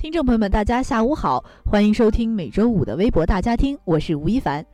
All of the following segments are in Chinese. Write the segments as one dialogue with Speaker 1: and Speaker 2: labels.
Speaker 1: 听众朋友们，大家下午好，欢迎收听每周五的微博大家听，我是吴一凡。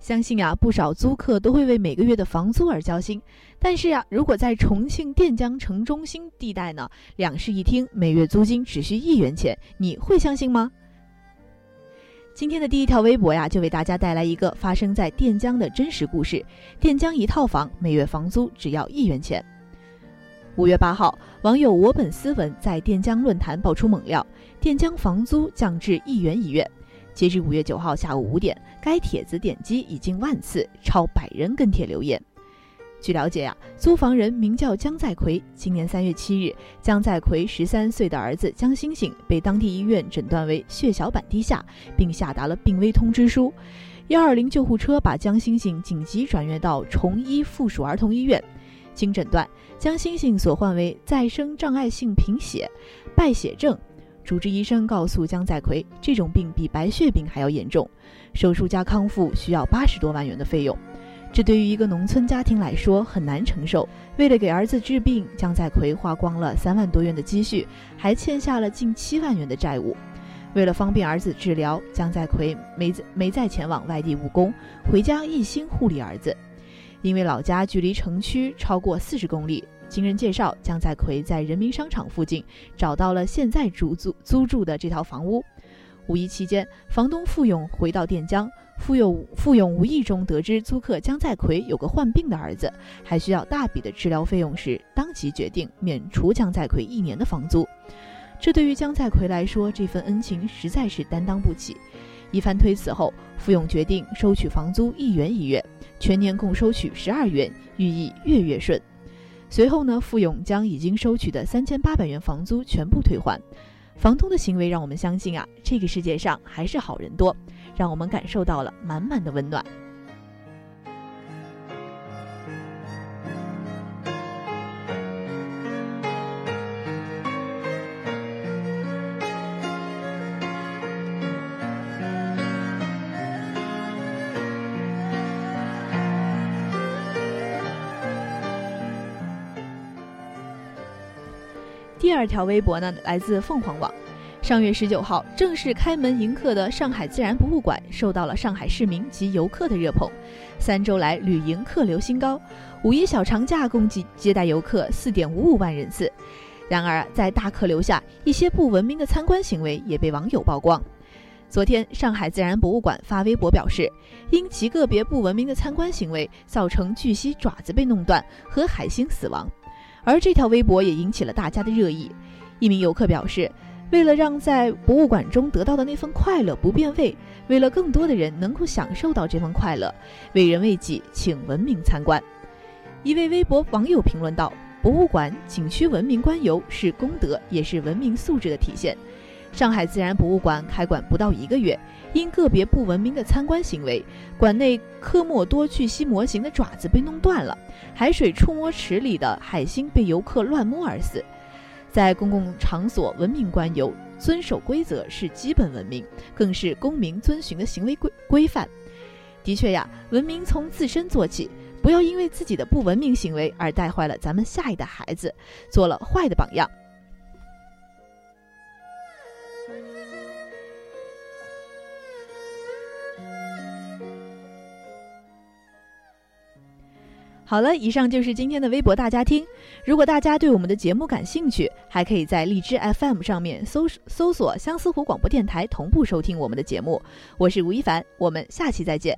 Speaker 1: 相信啊，不少租客都会为每个月的房租而焦心。但是啊，如果在重庆垫江城中心地带呢，两室一厅，每月租金只需一元钱，你会相信吗？今天的第一条微博呀，就为大家带来一个发生在垫江的真实故事：垫江一套房每月房租只要一元钱。五月八号，网友我本斯文在垫江论坛爆出猛料，垫江房租降至一元一月。截至五月九号下午五点，该帖子点击已经万次，超百人跟帖留言。据了解呀，租房人名叫江在奎。今年三月七日，江在奎十三岁的儿子江星星被当地医院诊断为血小板低下，并下达了病危通知书。幺二零救护车把江星星紧急转院到崇医附属儿童医院。经诊断，江星星所患为再生障碍性贫血、败血症。主治医生告诉江在奎，这种病比白血病还要严重，手术加康复需要八十多万元的费用，这对于一个农村家庭来说很难承受。为了给儿子治病，江在奎花光了三万多元的积蓄，还欠下了近七万元的债务。为了方便儿子治疗，江在奎没没再前往外地务工，回家一心护理儿子。因为老家距离城区超过四十公里，经人介绍，江在奎在人民商场附近找到了现在租租租住的这套房屋。五一期间，房东付勇回到垫江，付勇付勇无意中得知租客江在奎有个患病的儿子，还需要大笔的治疗费用时，当即决定免除江在奎一年的房租。这对于江在奎来说，这份恩情实在是担当不起。一番推辞后，付勇决定收取房租一元一月。全年共收取十二元，寓意月月顺。随后呢，付勇将已经收取的三千八百元房租全部退还。房东的行为让我们相信啊，这个世界上还是好人多，让我们感受到了满满的温暖。第二条微博呢，来自凤凰网。上月十九号正式开门迎客的上海自然博物馆，受到了上海市民及游客的热捧。三周来旅营客流新高，五一小长假共计接待游客四点五五万人次。然而，在大客流下，一些不文明的参观行为也被网友曝光。昨天，上海自然博物馆发微博表示，因极个别不文明的参观行为，造成巨蜥爪子被弄断和海星死亡。而这条微博也引起了大家的热议。一名游客表示，为了让在博物馆中得到的那份快乐不变味，为了更多的人能够享受到这份快乐，为人为己，请文明参观。一位微博网友评论道：“博物馆、景区文明观游是功德，也是文明素质的体现。”上海自然博物馆开馆不到一个月，因个别不文明的参观行为，馆内科莫多巨蜥模型的爪子被弄断了，海水触摸池里的海星被游客乱摸而死。在公共场所文明观游，遵守规则是基本文明，更是公民遵循的行为规规范。的确呀，文明从自身做起，不要因为自己的不文明行为而带坏了咱们下一代孩子，做了坏的榜样。好了，以上就是今天的微博大家听。如果大家对我们的节目感兴趣，还可以在荔枝 FM 上面搜搜索相思湖广播电台，同步收听我们的节目。我是吴亦凡，我们下期再见。